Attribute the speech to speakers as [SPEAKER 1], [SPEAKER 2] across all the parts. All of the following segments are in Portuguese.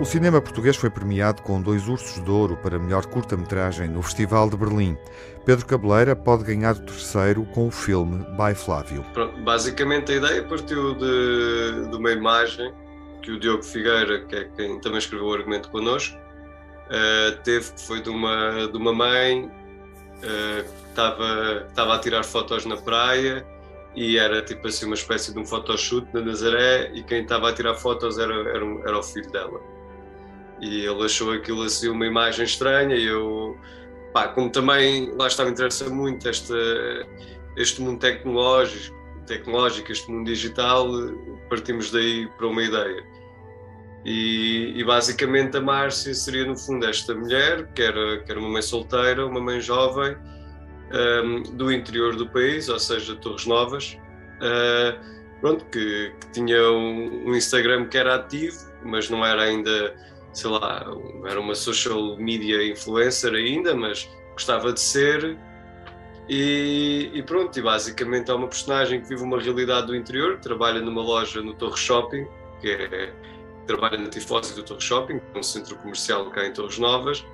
[SPEAKER 1] O cinema português foi premiado com dois ursos de ouro para melhor curta-metragem no Festival de Berlim. Pedro Cabeleira pode ganhar o terceiro com o filme By Flávio.
[SPEAKER 2] Pronto, basicamente a ideia partiu de, de, uma imagem que o Diogo Figueira, que é quem também escreveu o argumento connosco, uh, teve, que foi de uma, de uma mãe estava, estava a tirar fotos na praia e era tipo assim uma espécie de um photoshoot na Nazaré e quem estava a tirar fotos era, era, era o filho dela e ele achou aquilo assim uma imagem estranha e eu, pá, como também lá estava interessa muito este, este mundo tecnológico, tecnológico, este mundo digital, partimos daí para uma ideia. E, e, basicamente a Márcia seria no fundo esta mulher, que era, que era uma mãe solteira, uma mãe jovem, um, do interior do país, ou seja, Torres Novas, uh, pronto, que, que tinha um, um Instagram que era ativo, mas não era ainda sei lá, era uma social media influencer ainda, mas gostava de ser. E, e, pronto, e basicamente é uma personagem que vive uma realidade do interior, trabalha numa loja no Torre Shopping, que é, trabalha na tifose do Torre Shopping, um centro comercial cá em Torres Novas,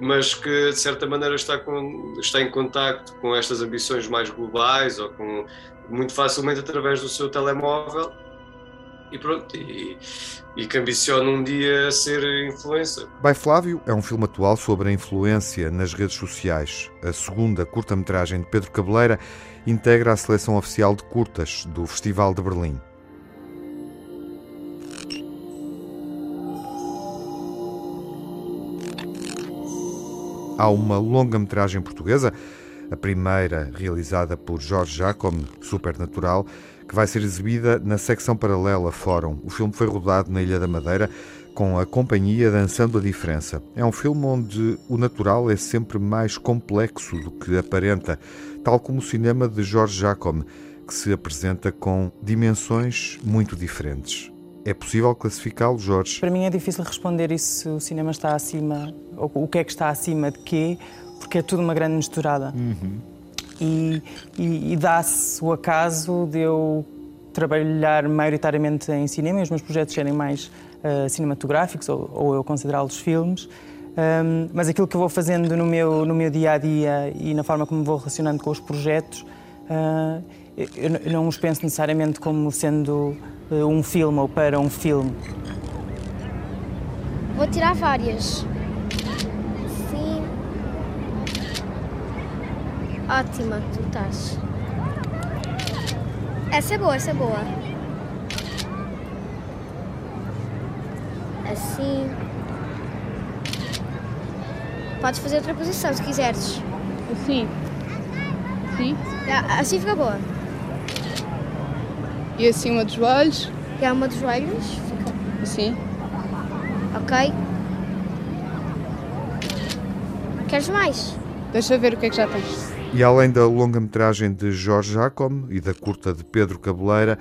[SPEAKER 2] mas que de certa maneira está, com, está em contacto com estas ambições mais globais ou com muito facilmente através do seu telemóvel e pronto, e, e que ambiciona um dia ser influencer.
[SPEAKER 1] By Flávio é um filme atual sobre a influência nas redes sociais. A segunda curta-metragem de Pedro Cabeleira integra a seleção oficial de curtas do Festival de Berlim. Há uma longa-metragem portuguesa, a primeira realizada por Jorge Jacome, Supernatural, que vai ser exibida na secção paralela Fórum. O filme foi rodado na Ilha da Madeira com a companhia Dançando a Diferença. É um filme onde o natural é sempre mais complexo do que aparenta, tal como o cinema de Jorge Jacome, que se apresenta com dimensões muito diferentes. É possível classificá-lo, Jorge?
[SPEAKER 3] Para mim é difícil responder isso se o cinema está acima, ou o que é que está acima de quê, porque é tudo uma grande misturada. Uhum e, e, e dá-se o acaso de eu trabalhar maioritariamente em cinema e os meus projetos serem mais uh, cinematográficos ou, ou eu considerá-los filmes. Um, mas aquilo que eu vou fazendo no meu, no meu dia a dia e na forma como vou relacionando com os projetos, uh, eu, eu, não os penso necessariamente como sendo uh, um filme ou para um filme.
[SPEAKER 4] Vou tirar várias. Ótima, tu estás. Essa é boa, essa é boa. Assim. Podes fazer outra posição se quiseres.
[SPEAKER 5] Assim? Sim?
[SPEAKER 4] Assim fica boa.
[SPEAKER 5] E assim uma dos joelhos?
[SPEAKER 4] E é uma dos joelhos. Fica.
[SPEAKER 5] Assim?
[SPEAKER 4] Ok. Queres mais?
[SPEAKER 5] Deixa ver o que é que já tens.
[SPEAKER 1] E além da longa-metragem de Jorge Jacome e da curta de Pedro Cabeleira,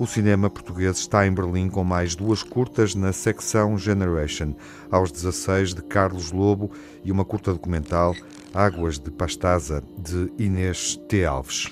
[SPEAKER 1] o cinema português está em Berlim com mais duas curtas na secção Generation, aos 16 de Carlos Lobo e uma curta documental, Águas de Pastaza, de Inês T. Alves.